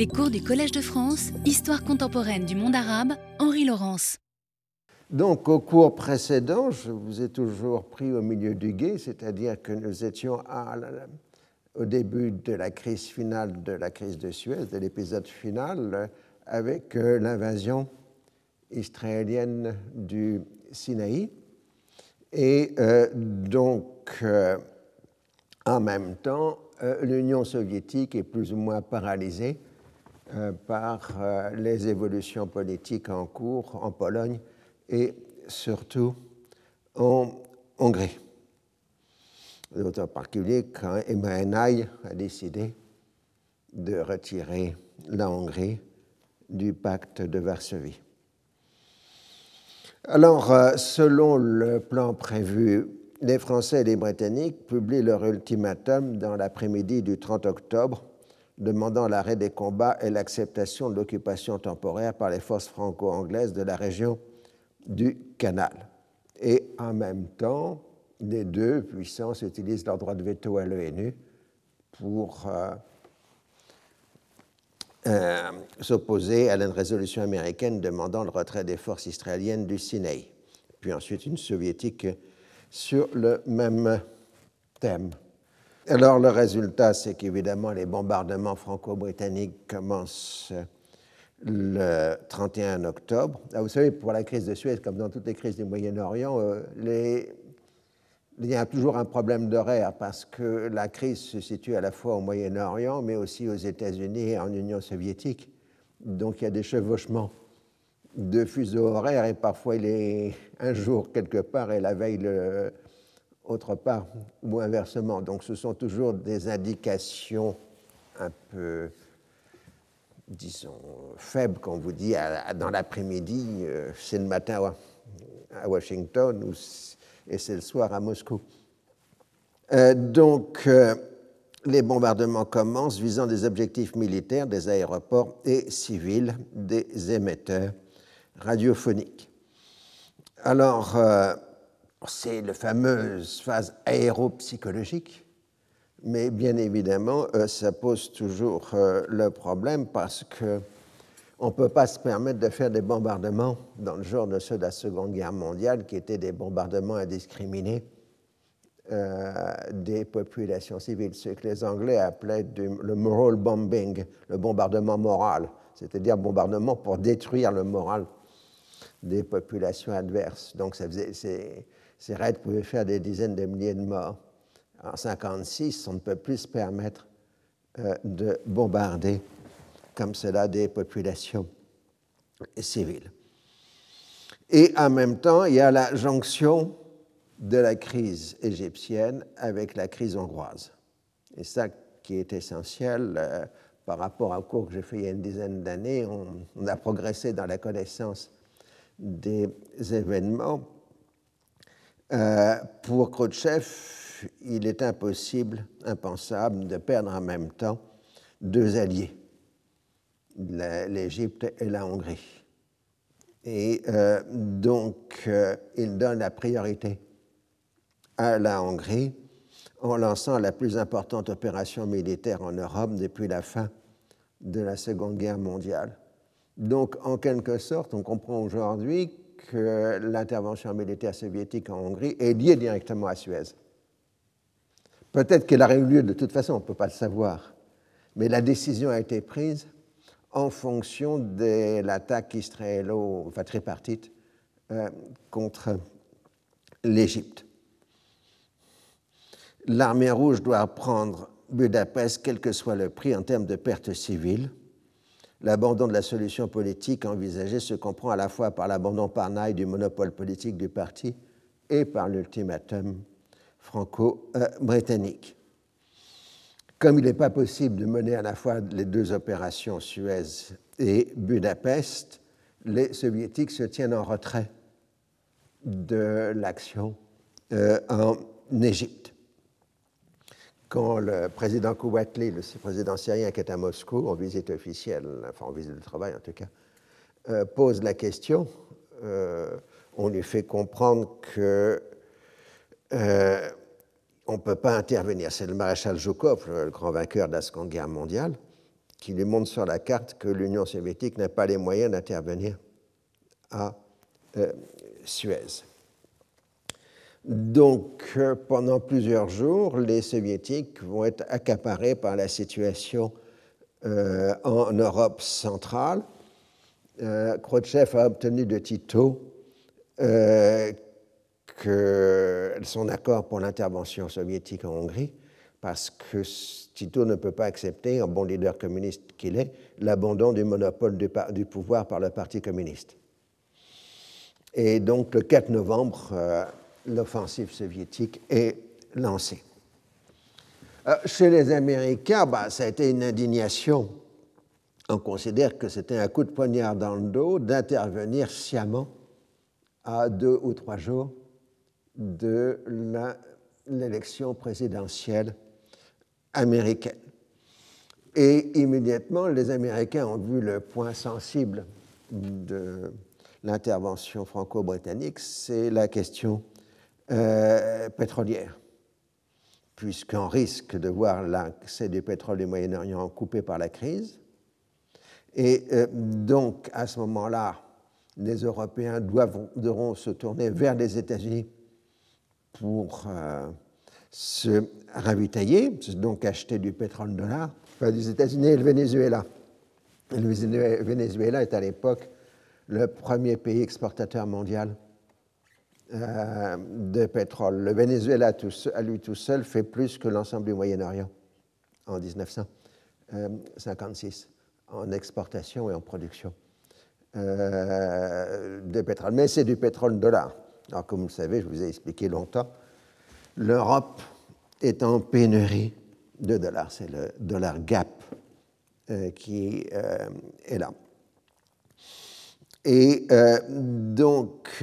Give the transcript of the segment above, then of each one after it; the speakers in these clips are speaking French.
Les cours du Collège de France, Histoire contemporaine du monde arabe, Henri Laurence. Donc, au cours précédent, je vous ai toujours pris au milieu du guet, c'est-à-dire que nous étions au début de la crise finale de la crise de Suez, de l'épisode final, avec euh, l'invasion israélienne du Sinaï. Et euh, donc, euh, en même temps, l'Union soviétique est plus ou moins paralysée par les évolutions politiques en cours en Pologne et surtout en Hongrie. En particulier quand Emmanuel a décidé de retirer la Hongrie du pacte de Varsovie. Alors, euh, selon le plan prévu, les Français et les Britanniques publient leur ultimatum dans l'après-midi du 30 octobre, demandant l'arrêt des combats et l'acceptation de l'occupation temporaire par les forces franco-anglaises de la région du canal. Et en même temps, les deux puissances utilisent leur droit de veto à l'ONU pour euh, euh, s'opposer à la résolution américaine demandant le retrait des forces israéliennes du Sinaï, puis ensuite une soviétique sur le même thème. Alors le résultat, c'est qu'évidemment les bombardements franco-britanniques commencent le 31 octobre. Ah, vous savez, pour la crise de Suez, comme dans toutes les crises du Moyen-Orient, euh, il y a toujours un problème d'horaire parce que la crise se situe à la fois au Moyen-Orient, mais aussi aux États-Unis et en Union soviétique. Donc il y a des chevauchements de fuseaux horaires et parfois il est un jour quelque part et la veille le, autre part ou inversement. Donc ce sont toujours des indications un peu disons, faible, qu'on vous dit dans l'après-midi, euh, c'est le matin à Washington et c'est le soir à Moscou. Euh, donc, euh, les bombardements commencent visant des objectifs militaires, des aéroports et civils, des émetteurs radiophoniques. Alors, c'est la fameuse phase aéropsychologique mais bien évidemment, euh, ça pose toujours euh, le problème parce que on ne peut pas se permettre de faire des bombardements dans le genre de ceux de la Seconde Guerre mondiale, qui étaient des bombardements indiscriminés euh, des populations civiles, ce que les Anglais appelaient le moral bombing, le bombardement moral, c'est-à-dire bombardement pour détruire le moral des populations adverses. Donc ça faisait, ces, raids pouvaient faire des dizaines de milliers de morts en 1956, on ne peut plus se permettre euh, de bombarder comme cela des populations civiles. Et en même temps, il y a la jonction de la crise égyptienne avec la crise hongroise. Et ça qui est essentiel euh, par rapport au cours que j'ai fait il y a une dizaine d'années, on, a progressé dans la connaissance des événements. Euh, pour Khrouchtchev, il est impossible, impensable de perdre en même temps deux alliés, l'Égypte et la Hongrie. Et euh, donc, euh, il donne la priorité à la Hongrie en lançant la plus importante opération militaire en Europe depuis la fin de la Seconde Guerre mondiale. Donc, en quelque sorte, on comprend aujourd'hui que l'intervention militaire soviétique en Hongrie est liée directement à Suez. Peut-être qu'elle aurait eu lieu de toute façon, on ne peut pas le savoir. Mais la décision a été prise en fonction de l'attaque israélo, enfin tripartite, euh, contre l'Égypte. L'armée rouge doit prendre Budapest, quel que soit le prix en termes de pertes civiles. L'abandon de la solution politique envisagée se comprend à la fois par l'abandon par Naï du monopole politique du parti et par l'ultimatum franco-britannique. Comme il n'est pas possible de mener à la fois les deux opérations Suez et Budapest, les soviétiques se tiennent en retrait de l'action euh, en Égypte. Quand le président Kouatli, le président syrien qui est à Moscou en visite officielle, enfin en visite de travail en tout cas, euh, pose la question, euh, on lui fait comprendre que euh, on ne peut pas intervenir. C'est le maréchal Zhukov, le grand vainqueur de la Seconde Guerre mondiale, qui lui montre sur la carte que l'Union soviétique n'a pas les moyens d'intervenir à Suez. Donc, euh, pendant plusieurs jours, les soviétiques vont être accaparés par la situation euh, en Europe centrale. Euh, Khrouchtchev a obtenu de Tito que son accord pour l'intervention soviétique en Hongrie, parce que Tito ne peut pas accepter, en bon leader communiste qu'il est, l'abandon du monopole du, du, pouvoir par le Parti communiste. Et donc, le 4 novembre, l'offensive soviétique est lancée. Euh, chez les Américains, bah, ça a été une indignation. On considère que c'était un coup de poignard dans le dos d'intervenir sciemment à deux ou trois jours de l'élection présidentielle américaine. Et immédiatement, les Américains ont vu le point sensible de l'intervention franco-britannique, c'est la question euh, pétrolière, puisqu'on risque de voir l'accès du pétrole du Moyen-Orient coupé par la crise. Et euh, donc, à ce moment-là, les Européens devront se tourner vers les États-Unis pour euh, se ravitailler, donc acheter du pétrole dollar, enfin, des États-Unis et le Venezuela. Le Venezuela est à l'époque le premier pays exportateur mondial euh, de pétrole. Le Venezuela, à lui tout seul, fait plus que l'ensemble du Moyen-Orient en 1956, en exportation et en production euh, de pétrole. Mais c'est du pétrole dollar. Alors, comme vous le savez, je vous ai expliqué longtemps, l'Europe est en pénurie de dollars. C'est le dollar gap euh, qui est là. Et donc,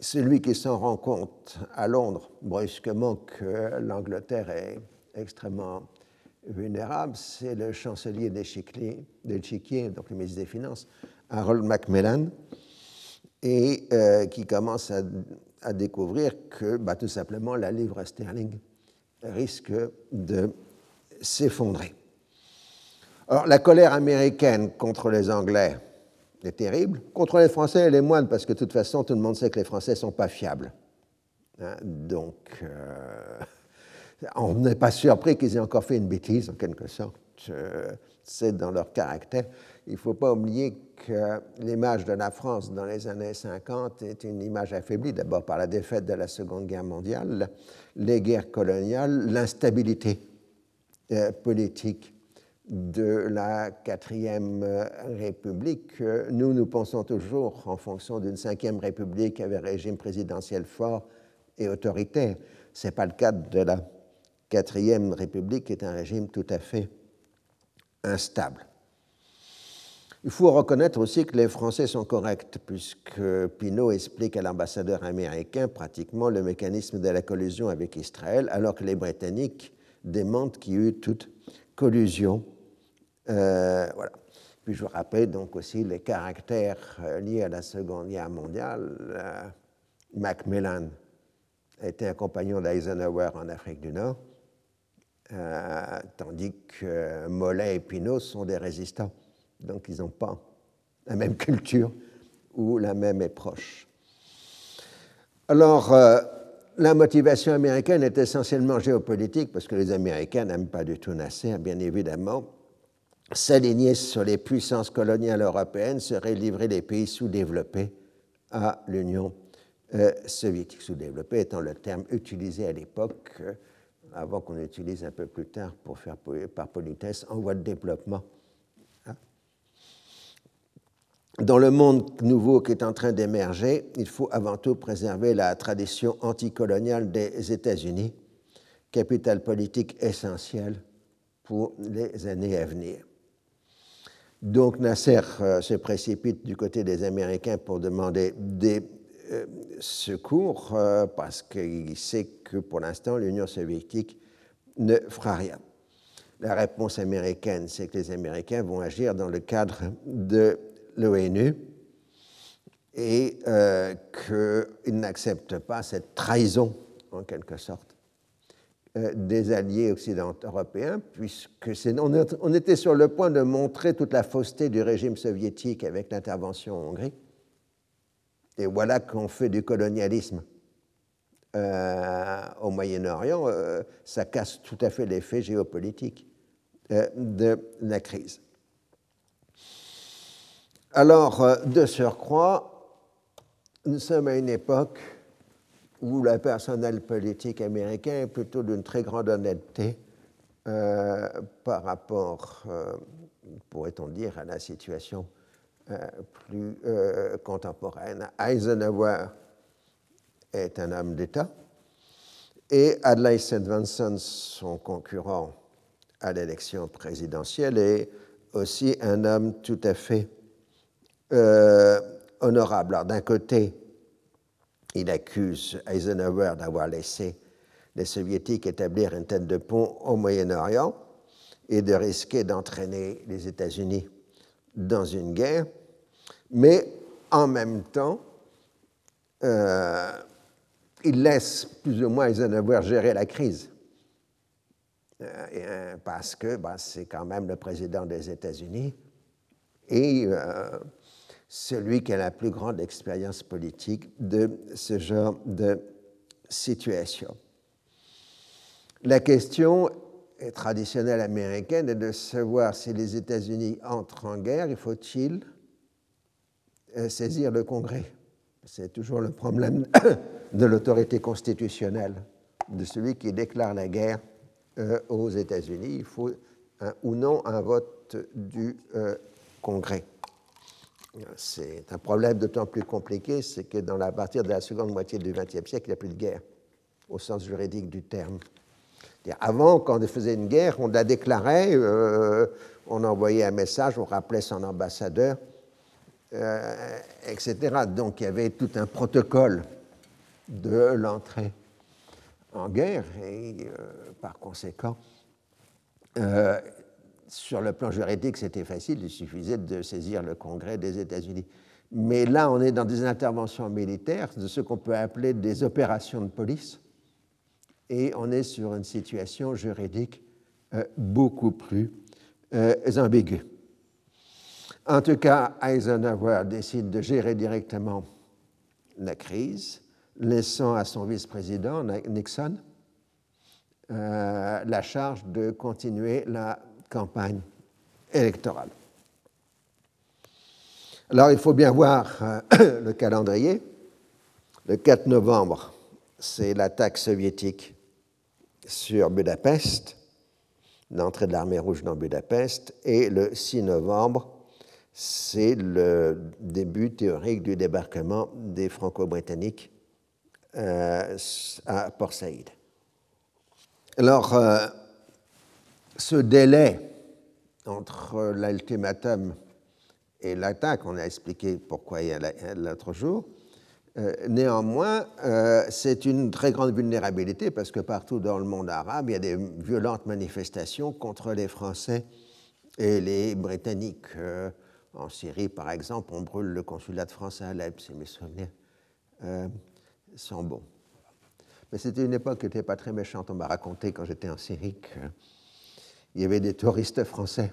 celui qui s'en rend compte à Londres brusquement que l'Angleterre est extrêmement vulnérable, c'est le chancelier d'échiquier, donc le ministre des Finances, Harold Macmillan, et euh, qui commence à, découvrir que bah, tout simplement la livre sterling risque de s'effondrer. Alors la colère américaine contre les Anglais est terrible. Contre les Français, elle est moindre parce que de toute façon, tout le monde sait que les Français ne sont pas fiables. Hein, donc, euh, on n'est pas surpris qu'ils aient encore fait une bêtise, en quelque sorte. Euh, c'est dans leur caractère. Il ne faut pas oublier que l'image de la France dans les années 50 est une image affaiblie, d'abord par la défaite de la Seconde Guerre mondiale, les guerres coloniales, l'instabilité euh, politique de la quatrième euh, République. Nous, nous pensons toujours en fonction d'une cinquième République avec un régime présidentiel fort et autoritaire. Ce n'est pas le cas de la quatrième République, qui est un régime tout à fait instable. Il faut reconnaître aussi que les Français sont corrects, puisque Pinault explique à l'ambassadeur américain pratiquement le mécanisme de la collusion avec Israël, alors que les Britanniques démentent qu'il y a eu toute collusion euh, voilà. Puis je rappelle donc aussi les caractères euh, liés à la Seconde Guerre mondiale. Euh, Macmillan était un compagnon d'Eisenhower en Afrique du Nord, tandis que Mollet et Pinault sont des résistants. Donc ils n'ont pas la même culture ou la même est proche. Alors, la motivation américaine est essentiellement géopolitique parce que les Américains n'aiment pas du tout Nasser, bien évidemment, s'aligner sur les puissances coloniales européennes serait livrer les pays sous-développés à l'Union euh, soviétique. Sous-développé étant le terme utilisé à l'époque, euh, avant qu'on utilise un peu plus tard pour faire par politesse, en voie de développement. Hein. Dans le monde nouveau qui est en train d'émerger, il faut avant tout préserver la tradition anticoloniale des États-Unis, capital politique essentiel pour les années à venir. Donc Nasser euh, se précipite du côté des Américains pour demander des euh, secours euh, parce qu'il sait que pour l'instant l'Union soviétique ne fera rien. La réponse américaine, c'est que les Américains vont agir dans le cadre de l'ONU et qu'ils n'acceptent pas cette trahison, en quelque sorte, des alliés occidentaux européens, puisque on, était sur le point de montrer toute la fausseté du régime soviétique avec l'intervention en Hongrie. Et voilà qu'on fait du colonialisme euh, au Moyen-Orient, euh, ça casse tout à fait l'effet géopolitique euh, de la crise. Alors, de surcroît, nous sommes à une époque où le personnel politique américain est plutôt d'une très grande honnêteté par rapport, pourrait-on dire, à la situation plus contemporaine. Eisenhower est un homme d'État, et Adlai Stevenson, son concurrent à l'élection présidentielle, est aussi un homme tout à fait euh, honorable. Alors d'un côté, il accuse Eisenhower d'avoir laissé les soviétiques établir une tête de pont au Moyen-Orient et de risquer d'entraîner les États-Unis dans une guerre, mais en même temps, euh, il laisse plus ou moins Eisenhower gérer la crise. Euh, euh, parce que bah, c'est quand même le président des États-Unis et celui qui a la plus grande expérience politique de ce genre de situation. La question traditionnelle américaine est de savoir si les États-Unis entrent en guerre, il faut-il saisir le Congrès? C'est toujours le problème de l'autorité constitutionnelle de celui qui déclare la guerre euh, aux États-Unis. Il faut ou non un vote du euh, Congrès. C'est un problème d'autant plus compliqué, c'est que dans la partir de la seconde moitié du XXe siècle, il n'y a plus de guerre, au sens juridique du terme. Avant, quand on faisait une guerre, on la déclarait, euh, on envoyait un message, on rappelait son ambassadeur, etc. Donc il y avait tout un protocole de l'entrée en guerre et euh, par conséquent, euh, sur le plan juridique, c'était facile, il suffisait de saisir le Congrès des États-Unis. Mais là, on est dans des interventions militaires, de ce qu'on peut appeler des opérations de police, et on est sur une situation juridique euh, beaucoup plus ambiguë. En tout cas, Eisenhower décide de gérer directement la crise laissant à son vice-président, Nixon, euh, la charge de continuer la campagne électorale. Alors il faut bien voir euh, le calendrier. Le 4 novembre, c'est l'attaque soviétique sur Budapest, l'entrée de l'armée rouge dans Budapest, et le 6 novembre, c'est le début théorique du débarquement des Franco-Britanniques euh, à Port Saïd. Alors, euh, ce délai entre l'ultimatum et l'attaque, on a expliqué pourquoi il y a l'autre jour, euh, néanmoins, c'est une très grande vulnérabilité parce que partout dans le monde arabe, il y a des violentes manifestations contre les Français et les Britanniques. en Syrie, par exemple, on brûle le consulat de France à Alep, c'est mes souvenirs sont bons. Mais c'était une époque qui n'était pas très méchante. On m'a raconté quand j'étais en Syrie qu'il y avait des touristes français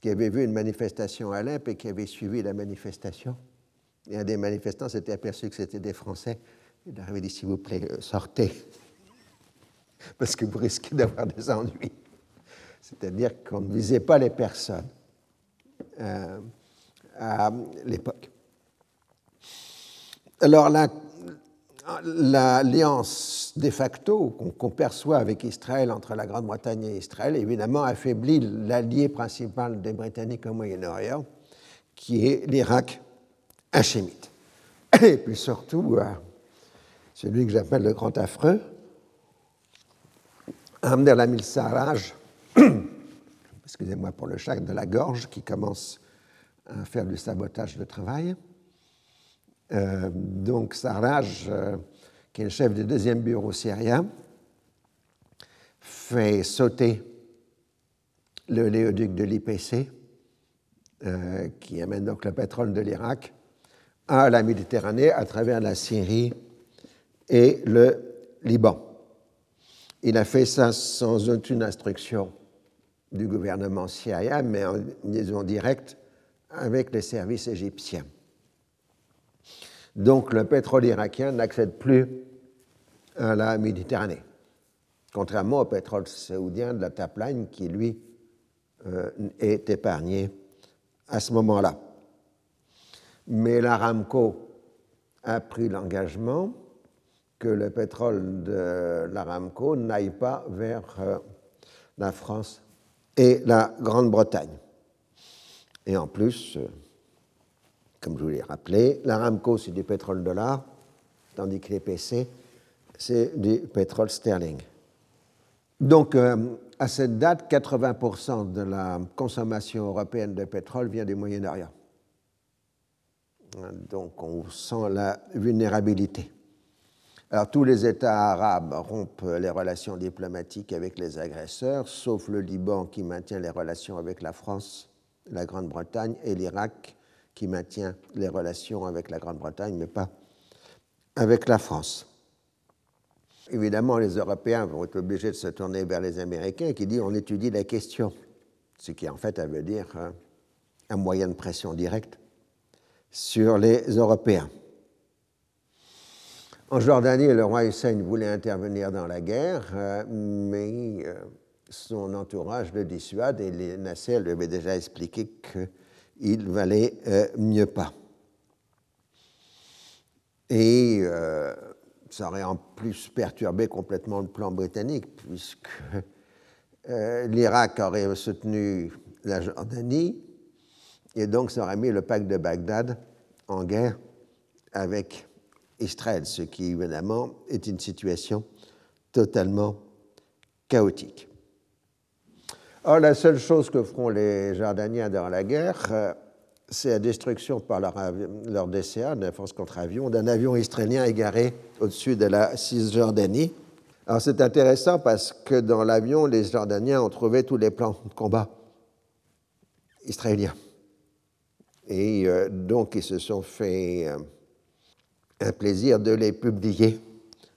qui avaient vu une manifestation à Alep et qui avaient suivi la manifestation. Et un des manifestants s'était aperçu que c'était des Français. Il avait dit S'il vous plaît, euh, sortez, parce que vous risquez d'avoir des ennuis. C'est-à-dire qu'on ne visait pas les personnes euh, à l'époque. Alors, la l'alliance de facto qu'on perçoit avec Israël entre la Grande-Bretagne et Israël, évidemment, affaiblit l'allié principal des Britanniques au Moyen-Orient, qui est l'Irak hachémite. Et puis surtout, euh, celui que j'appelle le grand affreux, Lamil Sarraj, excusez-moi pour le chac de la gorge, qui commence à faire du sabotage de travail euh, donc Sarraj, euh, qui est le chef du deuxième bureau syrien, fait sauter le léoduc de l'IPC, euh, qui amène donc le pétrole de l'Irak, à la Méditerranée à travers la Syrie et le Liban. Il a fait ça sans aucune instruction du gouvernement syrien, mais en liaison directe avec les services égyptiens. Donc le pétrole irakien n'accède plus à la Méditerranée, contrairement au pétrole saoudien de la Tapline qui, lui, euh, est épargné à ce moment-là. Mais l'Aramco a pris l'engagement que le pétrole de l'Aramco n'aille pas vers euh, la France et la Grande-Bretagne. Et en plus, euh, comme je vous l'ai rappelé, l'Aramco, c'est du pétrole dollar, tandis que l'EPC, c'est du pétrole sterling. Donc, euh, à cette date, 80% de la consommation européenne de pétrole vient du Moyen-Orient. Donc, on sent la vulnérabilité. Alors, tous les États arabes rompent les relations diplomatiques avec les agresseurs, sauf le Liban qui maintient les relations avec la France, la Grande-Bretagne et l'Irak qui maintient les relations avec la Grande-Bretagne, mais pas avec la France. Évidemment, les Européens vont être obligés de se tourner vers les Américains qui disent on étudie la question, ce qui en fait veut dire hein, un moyen de pression directe sur les Européens. En Jordanie, le roi Hussein voulait intervenir dans la guerre, euh, mais euh, son entourage le dissuade et les Nasser lui avait déjà expliqué qu'il valait euh, mieux pas. Et ça aurait en plus perturbé complètement le plan britannique, puisque l'Irak aurait soutenu la Jordanie, et donc ça aurait mis le pacte de Bagdad en guerre avec Israël, ce qui évidemment est une situation totalement chaotique. Or, la seule chose que feront les Jordaniens dans la guerre, euh, c'est la destruction par leur, leur DCA, force contre-avion, d'un avion israélien égaré au-dessus de la Cisjordanie. Alors c'est intéressant parce que dans l'avion, les Jordaniens ont trouvé tous les plans de combat israéliens. Et euh, donc, ils se sont fait euh, un plaisir de les publier,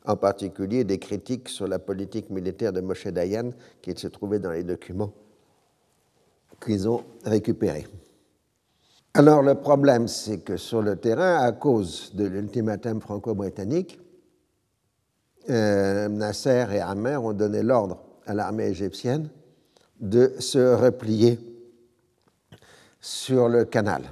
en particulier des critiques sur la politique militaire de Moshe Dayan qui se trouvaient dans les documents qu'ils ont récupérés. Alors, le problème, c'est que sur le terrain, à cause de l'ultimatum franco-britannique, euh, Nasser et Amer ont donné l'ordre à l'armée égyptienne de se replier sur le canal.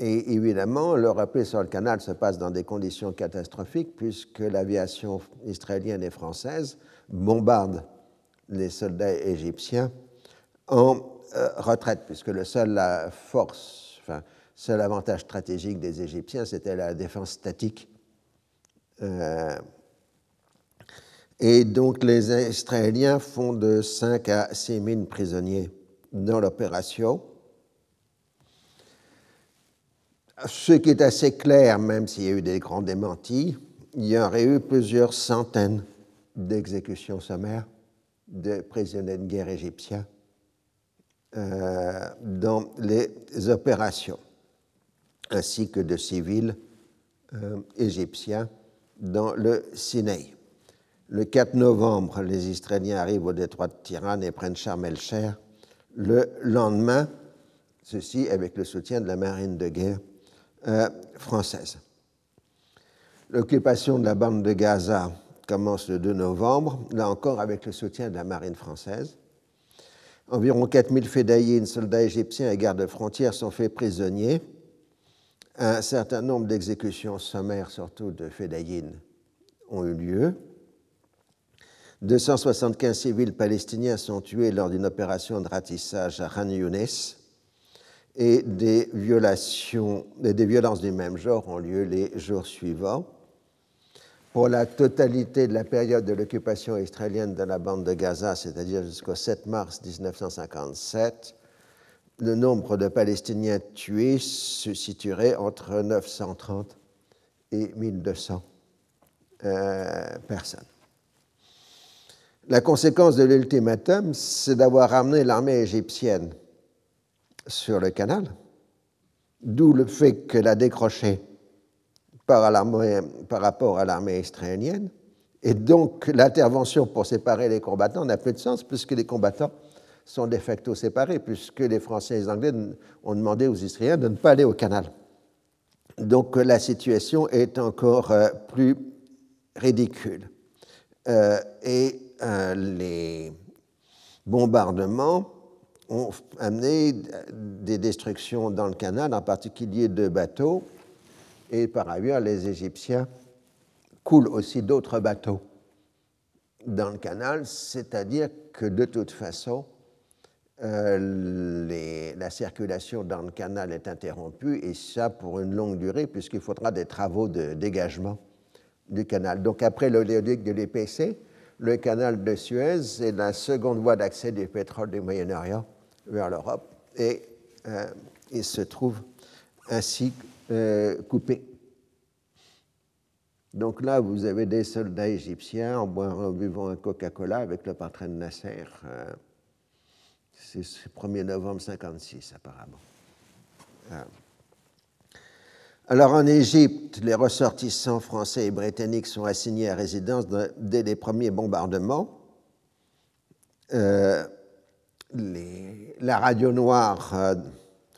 Et évidemment, le repli sur le canal se passe dans des conditions catastrophiques puisque l'aviation israélienne et française bombarde les soldats égyptiens en euh, retraite, puisque le seul force, avantage stratégique des Égyptiens, c'était la défense statique. Euh, et donc les Israéliens font de 5 à 6 000 prisonniers dans l'opération. Ce qui est assez clair, même s'il y a eu des grands démentis, il y aurait eu plusieurs centaines d'exécutions sommaires de prisonniers de guerre égyptiens euh, dans les opérations, ainsi que de civils euh, égyptiens dans le Sinaï. Le 4 novembre, les Israéliens arrivent au détroit de Tiran et prennent Sharm el-Cher. Le lendemain, ceci avec le soutien de la marine de guerre euh, française. L'occupation de la bande de Gaza commence le 2 novembre, là encore avec le soutien de la marine française. Environ 4000 fédayines, soldats égyptiens et gardes frontières sont faits prisonniers. Un certain nombre d'exécutions sommaires, surtout de fédayines, ont eu lieu. 275 civils palestiniens sont tués lors d'une opération de ratissage à Khan Younes et des, violations, des violences du même genre ont lieu les jours suivants. Pour la totalité de la période de l'occupation israélienne de la bande de Gaza, c'est-à-dire jusqu'au 7 mars 1957, le nombre de Palestiniens tués se situerait entre 930 et 1200 euh, personnes. La conséquence de l'ultimatum, c'est d'avoir ramené l'armée égyptienne sur le canal, d'où le fait qu'elle a décroché par, rapport à l'armée israélienne Et donc l'intervention pour séparer les combattants n'a plus de sens puisque les combattants sont de facto séparés, puisque les Français et les Anglais ont demandé aux Israéliens de ne pas aller au canal. Donc la situation est encore euh, plus ridicule. Euh, et euh, les bombardements ont amené des destructions dans le canal, en particulier de bateaux, et par ailleurs les Égyptiens coulent aussi d'autres bateaux dans le canal, c'est-à-dire que de toute façon, euh, la circulation dans le canal est interrompue, et ça pour une longue durée, puisqu'il faudra des travaux de dégagement du canal. Donc après l'oléoduc de l'EPC, le canal de Suez est la seconde voie d'accès du pétrole du Moyen-Orient vers l'Europe, et euh, il se trouve ainsi euh, coupé. Donc là, vous avez des soldats égyptiens en, en buvant un Coca-Cola avec le patron de Nasser. Euh, c'est le 1er novembre 56, apparemment. Alors en Égypte, les ressortissants français et britanniques sont assignés à résidence dès les premiers bombardements. Euh, la radio noire, euh,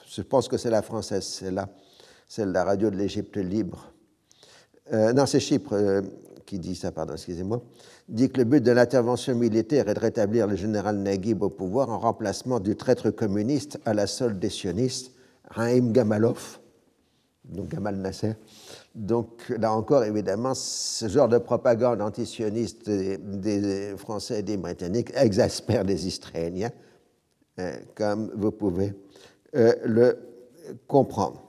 je pense que c'est la française, c'est là, celle de la radio de l'Égypte libre. Euh, non, c'est Chypre qui dit ça, pardon, excusez-moi, dit que le but de l'intervention militaire est de rétablir le général Naguib au pouvoir en remplacement du traître communiste à la solde des sionistes, Raïm Gamalov, donc Gamal Nasser. Donc là encore, évidemment, ce genre de propagande antisioniste des, Français et des Britanniques exaspère les Israéliens, euh, comme vous pouvez euh, le comprendre.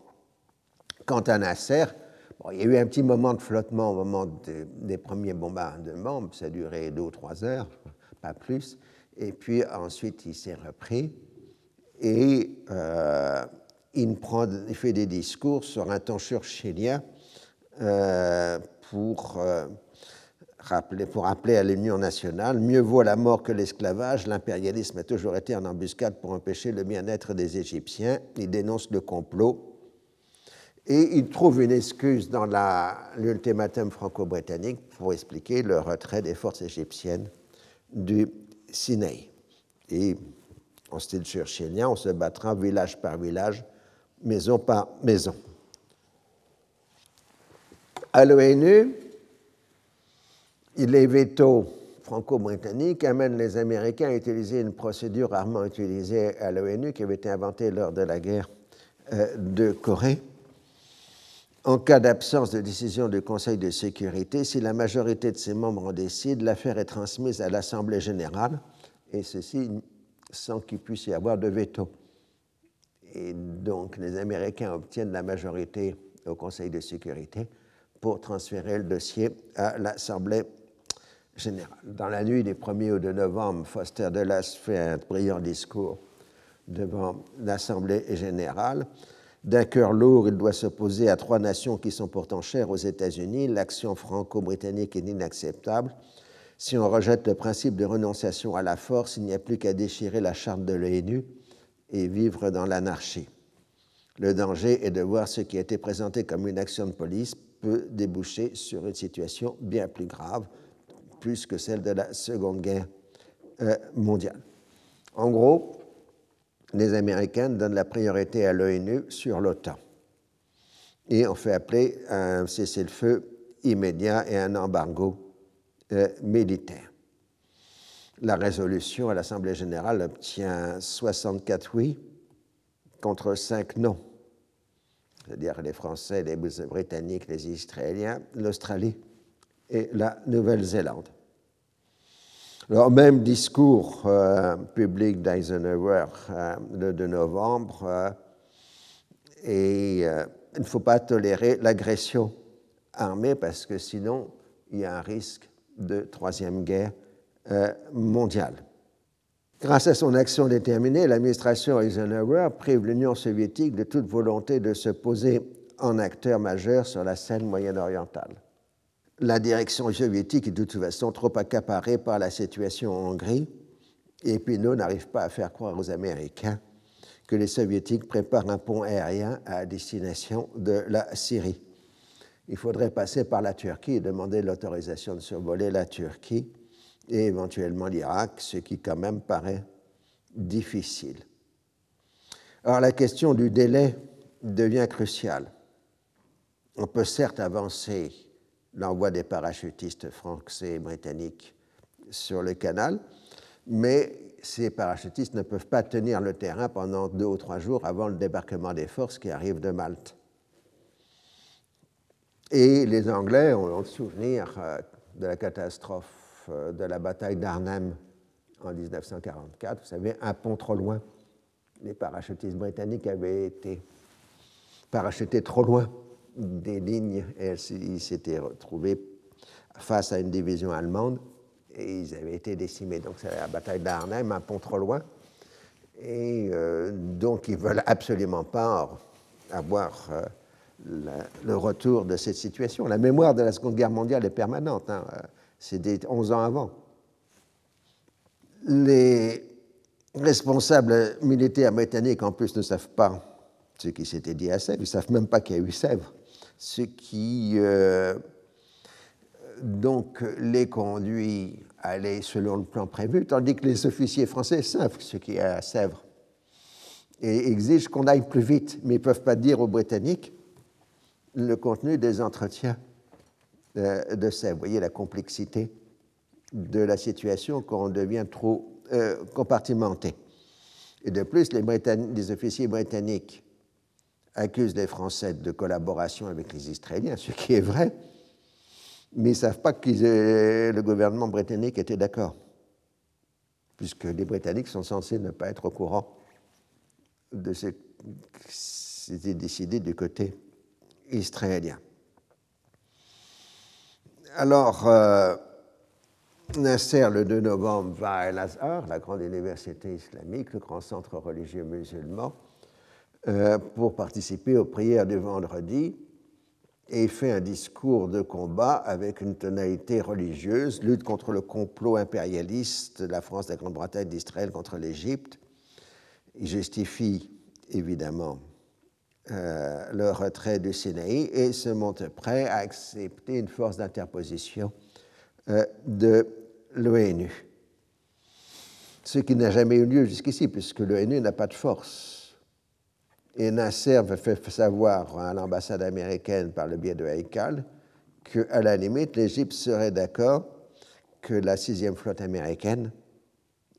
Quant à Nasser, il y a eu un petit moment de flottement au moment des premiers bombardements, ça a duré deux ou trois heures, pas plus, et puis ensuite il s'est repris et euh, il, fait des discours sur un ton euh, pour, euh, pour rappeler à l'Union nationale mieux vaut la mort que l'esclavage. L'impérialisme a toujours été en embuscade pour empêcher le bien-être des Égyptiens. Il dénonce le complot et il trouve une excuse dans l'ultimatum franco-britannique pour expliquer le retrait des forces égyptiennes du Sinaï. Et en style churchillien, on se battra village par village maison par maison. À l'ONU, les vétos franco-britanniques amènent les Américains à utiliser une procédure rarement utilisée à l'ONU qui avait été inventée lors de la guerre euh, de Corée. En cas d'absence de décision du Conseil de sécurité, si la majorité de ses membres en décide, l'affaire est transmise à l'Assemblée générale, et ceci sans qu'il puisse y avoir de veto. Et donc, les Américains obtiennent la majorité au Conseil de sécurité pour transférer le dossier à l'Assemblée Dans la nuit du 1er au 2 novembre, Foster Dulles fait un brillant discours devant l'Assemblée générale. D'un cœur lourd, il doit s'opposer à trois nations qui sont pourtant chères aux États-Unis. L'action franco-britannique est inacceptable. Si on rejette le principe de renonciation à la force, il n'y a plus qu'à déchirer la charte de l'ONU et vivre dans l'anarchie. Le danger est de voir ce qui a été présenté comme une action de police peut déboucher sur une situation bien plus grave, plus que celle de la Seconde Guerre euh, mondiale. En gros, les Américains donnent la priorité à l'ONU sur l'OTAN et ont fait appeler un cessez-le-feu immédiat et un embargo euh, militaire la résolution à l'Assemblée générale obtient 64 oui contre 5 non, c'est-à-dire les Français, les Britanniques, les Israéliens, l'Australie et la Nouvelle-Zélande. Alors, même discours euh, public d'Eisenhower euh, le 2 novembre, euh, et il ne faut pas tolérer l'agression armée parce que sinon il y a un risque de troisième guerre euh, mondiale. Grâce à son action déterminée, l'administration Eisenhower prive l'Union soviétique de toute volonté de se poser en acteur majeur sur la scène moyen-orientale. La direction soviétique est de toute façon trop accaparée par la situation en Hongrie, et nous n'arrive pas à faire croire aux Américains que les Soviétiques préparent un pont aérien à destination de la Syrie. il faudrait passer par la Turquie et demander l'autorisation de survoler la Turquie et éventuellement l'Irak, ce qui quand même paraît difficile. Alors la question du délai devient cruciale. On peut certes avancer l'envoi des parachutistes français et britanniques sur le canal, mais ces parachutistes ne peuvent pas tenir le terrain pendant deux ou trois jours avant le débarquement des forces qui arrivent de Malte. Et les Anglais ont le souvenir euh, de la catastrophe euh, de la bataille d'Arnhem en 1944. Vous savez, un pont trop loin. Les parachutistes britanniques avaient été parachutés trop loin des lignes ils s'étaient retrouvés face à une division allemande et ils avaient été décimés. Donc c'est la bataille d'Arnhem, un pont trop loin. Et euh, donc ils veulent absolument pas avoir euh, le retour de cette situation. La mémoire de la Seconde Guerre mondiale est permanente. Hein. C'est 11 ans avant. Les responsables militaires britanniques, en plus, ne savent pas ce qui s'était dit à Sèvres. Ils ne savent même pas qu'il y a eu Sèvres. Ce qui euh, donc les conduit à aller selon le plan prévu, tandis que les officiers français savent ce qui est à Sèvres et exigent qu'on aille plus vite, mais ils ne peuvent pas dire aux Britanniques le contenu des entretiens euh, de Sèvres. Vous voyez la complexité de la situation quand on devient trop euh, compartimenté. Et de plus, les, les, officiers britanniques accusent les Français de collaboration avec les Israéliens, ce qui est vrai, mais ils ne savent pas que le gouvernement britannique était d'accord, puisque les Britanniques sont censés ne pas être au courant de ce qui était décidé du côté israélien. Alors, euh, Nasser, le 2 novembre, va à Al-Azhar, la grande université islamique, le grand centre religieux musulman, euh, pour participer aux prières du vendredi et fait un discours de combat avec une tonalité religieuse, lutte contre le complot impérialiste de la France, de la Grande-Bretagne, d'Israël contre l'Égypte. Il justifie évidemment euh, le retrait du Sinaï et se montre prêt à accepter une force d'interposition euh, de l'ONU. Ce qui n'a jamais eu lieu jusqu'ici, puisque l'ONU n'a pas de force. Et Nasser fait savoir à l'ambassade américaine par le biais de Haïkal qu'à la limite, l'Égypte serait d'accord que la sixième flotte américaine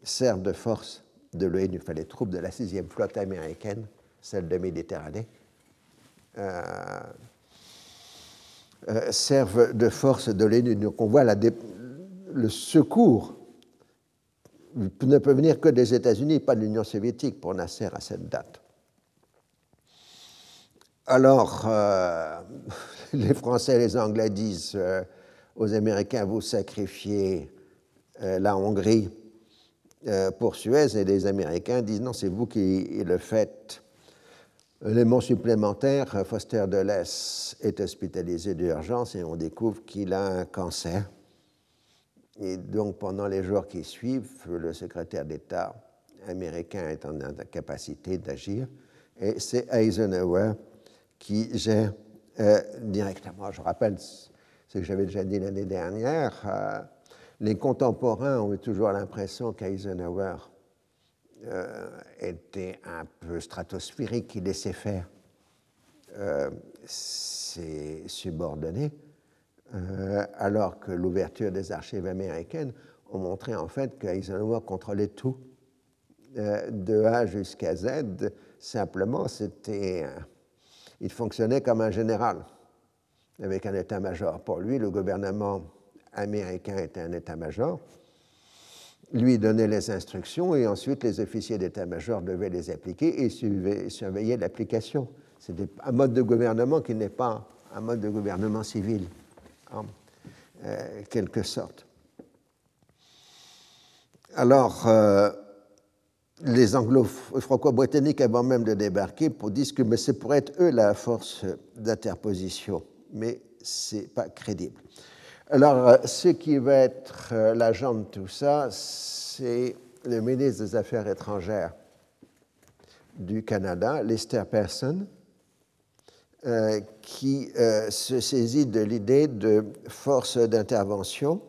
serve de force de l'ONU. Enfin, les troupes de la sixième flotte américaine, celle de Méditerranée, euh, euh, servent de force de l'ONU. Donc on voit la, le secours ne peut venir que des États-Unis, pas de l'Union soviétique pour Nasser à cette date. Alors, euh, les Français et les Anglais disent euh, aux Américains, vous sacrifiez euh, la Hongrie pour Suez, et les Américains disent, non, c'est vous qui le faites. Élément supplémentaire, Foster Dulles est hospitalisé d'urgence et on découvre qu'il a un cancer. Et donc, pendant les jours qui suivent, le secrétaire d'État américain est en incapacité d'agir et c'est Eisenhower qui gère euh, directement. Je rappelle ce que j'avais déjà dit l'année dernière. Euh, les contemporains ont eu toujours l'impression qu'Eisenhower euh, était un peu stratosphérique, qu'il laissait faire ses subordonnés. Alors que l'ouverture des archives américaines ont montré en fait qu'Eisenhower contrôlait tout, de A jusqu'à Z. Simplement, c'était, il fonctionnait comme un général, avec un état-major. Pour lui, le gouvernement américain était un état-major. Lui donnait les instructions et ensuite les officiers d'état-major devaient les appliquer et surveiller l'application. C'était un mode de gouvernement qui n'est pas un mode de gouvernement civil en euh, quelque sorte. Alors, euh, les anglo-franco-britanniques, avant même de débarquer, pour disent que c'est pour être eux la force d'interposition, mais ce n'est pas crédible. Alors, euh, ce qui va être l'agent de tout ça, c'est le ministre des Affaires étrangères du Canada, Lester Pearson, qui se saisit de l'idée de force d'intervention.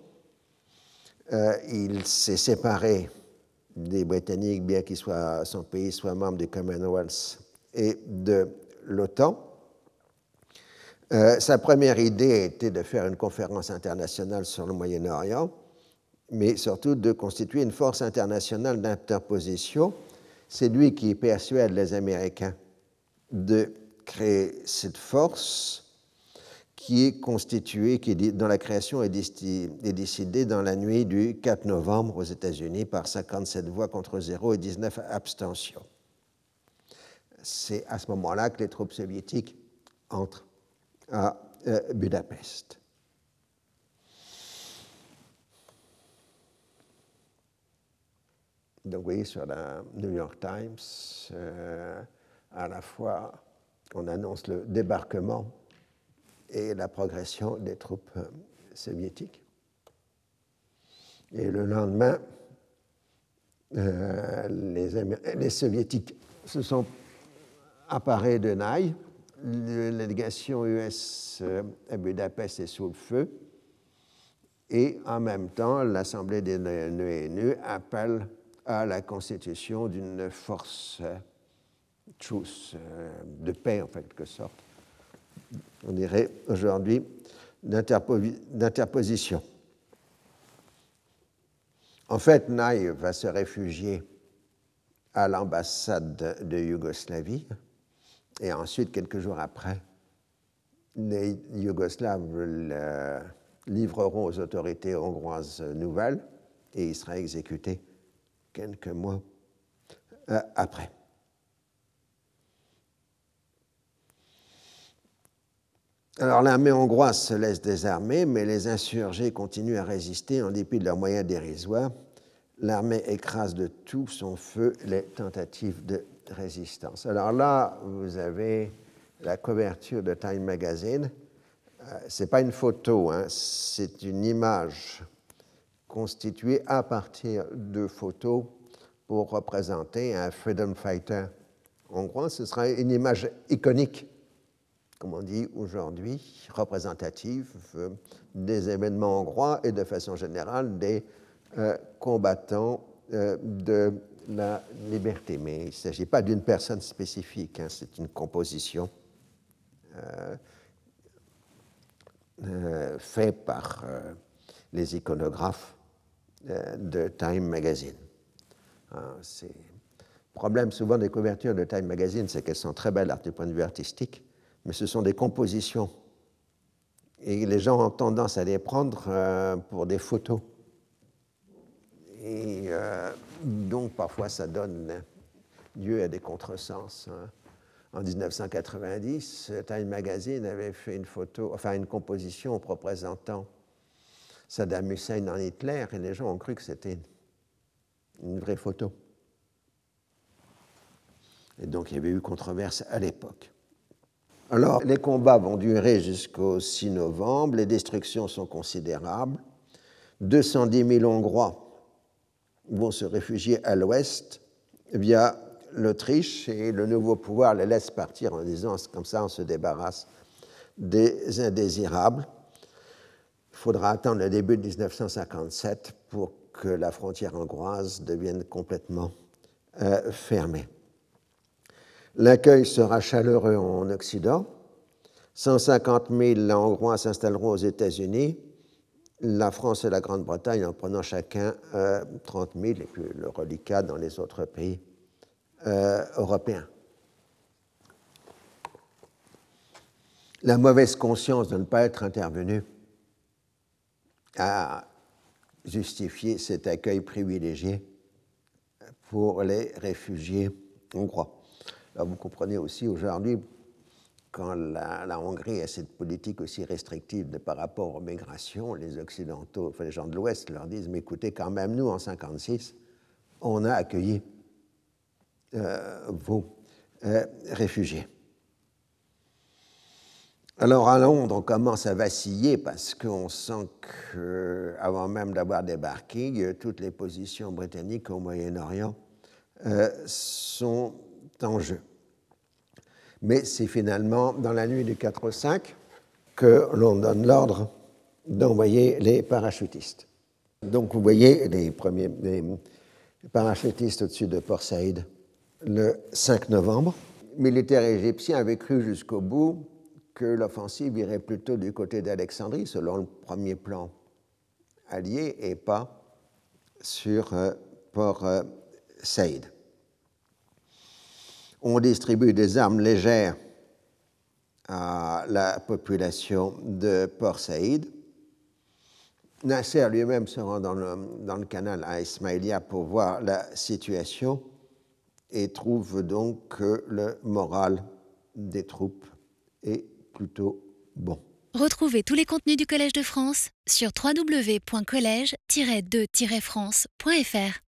il s'est séparé des Britanniques, bien qu'il soit son pays soit membre du Commonwealth et de l'OTAN. Euh, sa première idée était de faire une conférence internationale sur le Moyen-Orient, mais surtout de constituer une force internationale d'interposition. C'est lui qui persuade les Américains de créer cette force qui est constituée, qui est, dont la création est, décidée dans la nuit du 4 novembre aux États-Unis par 57 voix contre 0 et 19 abstentions. C'est à ce moment-là que les troupes soviétiques entrent à euh, Budapest. Donc, vous voyez, sur la New York Times, euh, à la fois, on annonce le débarquement et la progression des troupes euh, soviétiques. Et le lendemain, les, les, soviétiques se sont apparés de Naï, la US euh, à Budapest est sous le feu, et en même temps, l'Assemblée des NENU appelle à la constitution d'une force euh, euh, de paix en quelque sorte, on dirait aujourd'hui, d'interposition. En fait, Naï va se réfugier à l'ambassade de Yougoslavie et ensuite, quelques jours après, les Yougoslaves le livreront aux autorités hongroises nouvelles et il sera exécuté quelques mois euh, après. Alors l'armée hongroise se laisse désarmer, mais les insurgés continuent à résister en dépit de leurs moyens dérisoires. L'armée écrase de tout son feu les tentatives de résistance. Alors là, vous avez la couverture de Time Magazine. Euh, Ce n'est pas une photo, hein, c'est une image constituée à partir de photos pour représenter un freedom fighter hongrois. Ce sera une image iconique, comme on dit aujourd'hui, représentative euh, des événements hongrois et de façon générale des euh, combattants de la liberté. Mais il ne s'agit pas d'une personne spécifique, hein, c'est une composition euh, euh, faite par euh, les iconographes de Time Magazine. Hein, le problème souvent des couvertures de Time Magazine, c'est qu'elles sont très belles du point de vue artistique, mais ce sont des compositions. Et les gens ont tendance à les prendre pour des photos. Et donc parfois ça donne lieu à des contresens. Hein. En 1990, Time Magazine avait fait une photo, enfin une composition représentant Saddam Hussein en Hitler et les gens ont cru que c'était une vraie photo. Et donc il y avait eu controverse à l'époque. Alors les combats vont durer jusqu'au 6 novembre, les destructions sont considérables. 210 000 Hongrois vont se réfugier à l'ouest via l'Autriche et le nouveau pouvoir les laisse partir en disant comme ça on se débarrasse des indésirables. Il faudra attendre le début de 1957 pour que la frontière hongroise devienne complètement euh, fermée. L'accueil sera chaleureux en Occident. 150 000 Hongrois s'installeront aux États-Unis la France et la Grande-Bretagne en prenant chacun 30 euh, 000 et puis le reliquat dans les autres pays euh, européens. La mauvaise conscience de ne pas être intervenu a justifié cet accueil privilégié pour les réfugiés hongrois. Alors vous comprenez aussi aujourd'hui quand la, Hongrie a cette politique aussi restrictive par rapport aux migrations, les Occidentaux, enfin les gens de l'Ouest leur disent, mais écoutez, quand même, nous, en 1956, on a accueilli euh, vos euh, réfugiés. Alors à Londres, on commence à vaciller parce qu'on sent qu'avant même d'avoir débarqué, toutes les positions britanniques au Moyen-Orient euh, sont en jeu. Mais c'est finalement dans la nuit du 4 au 5 que l'on donne l'ordre d'envoyer les parachutistes. Donc vous voyez les premiers parachutistes au-dessus de Port Saïd le 5 novembre. Militaires égyptiens avaient cru jusqu'au bout que l'offensive irait plutôt du côté d'Alexandrie, selon le premier plan allié, et pas sur euh, Port euh, Saïd. On distribue des armes légères à la population de Port Saïd. Nasser lui-même se rend dans le, canal à Ismaïlia pour voir la situation et trouve donc que le moral des troupes est plutôt bon. Retrouvez tous les contenus du Collège de France sur www.colège-2-france.fr.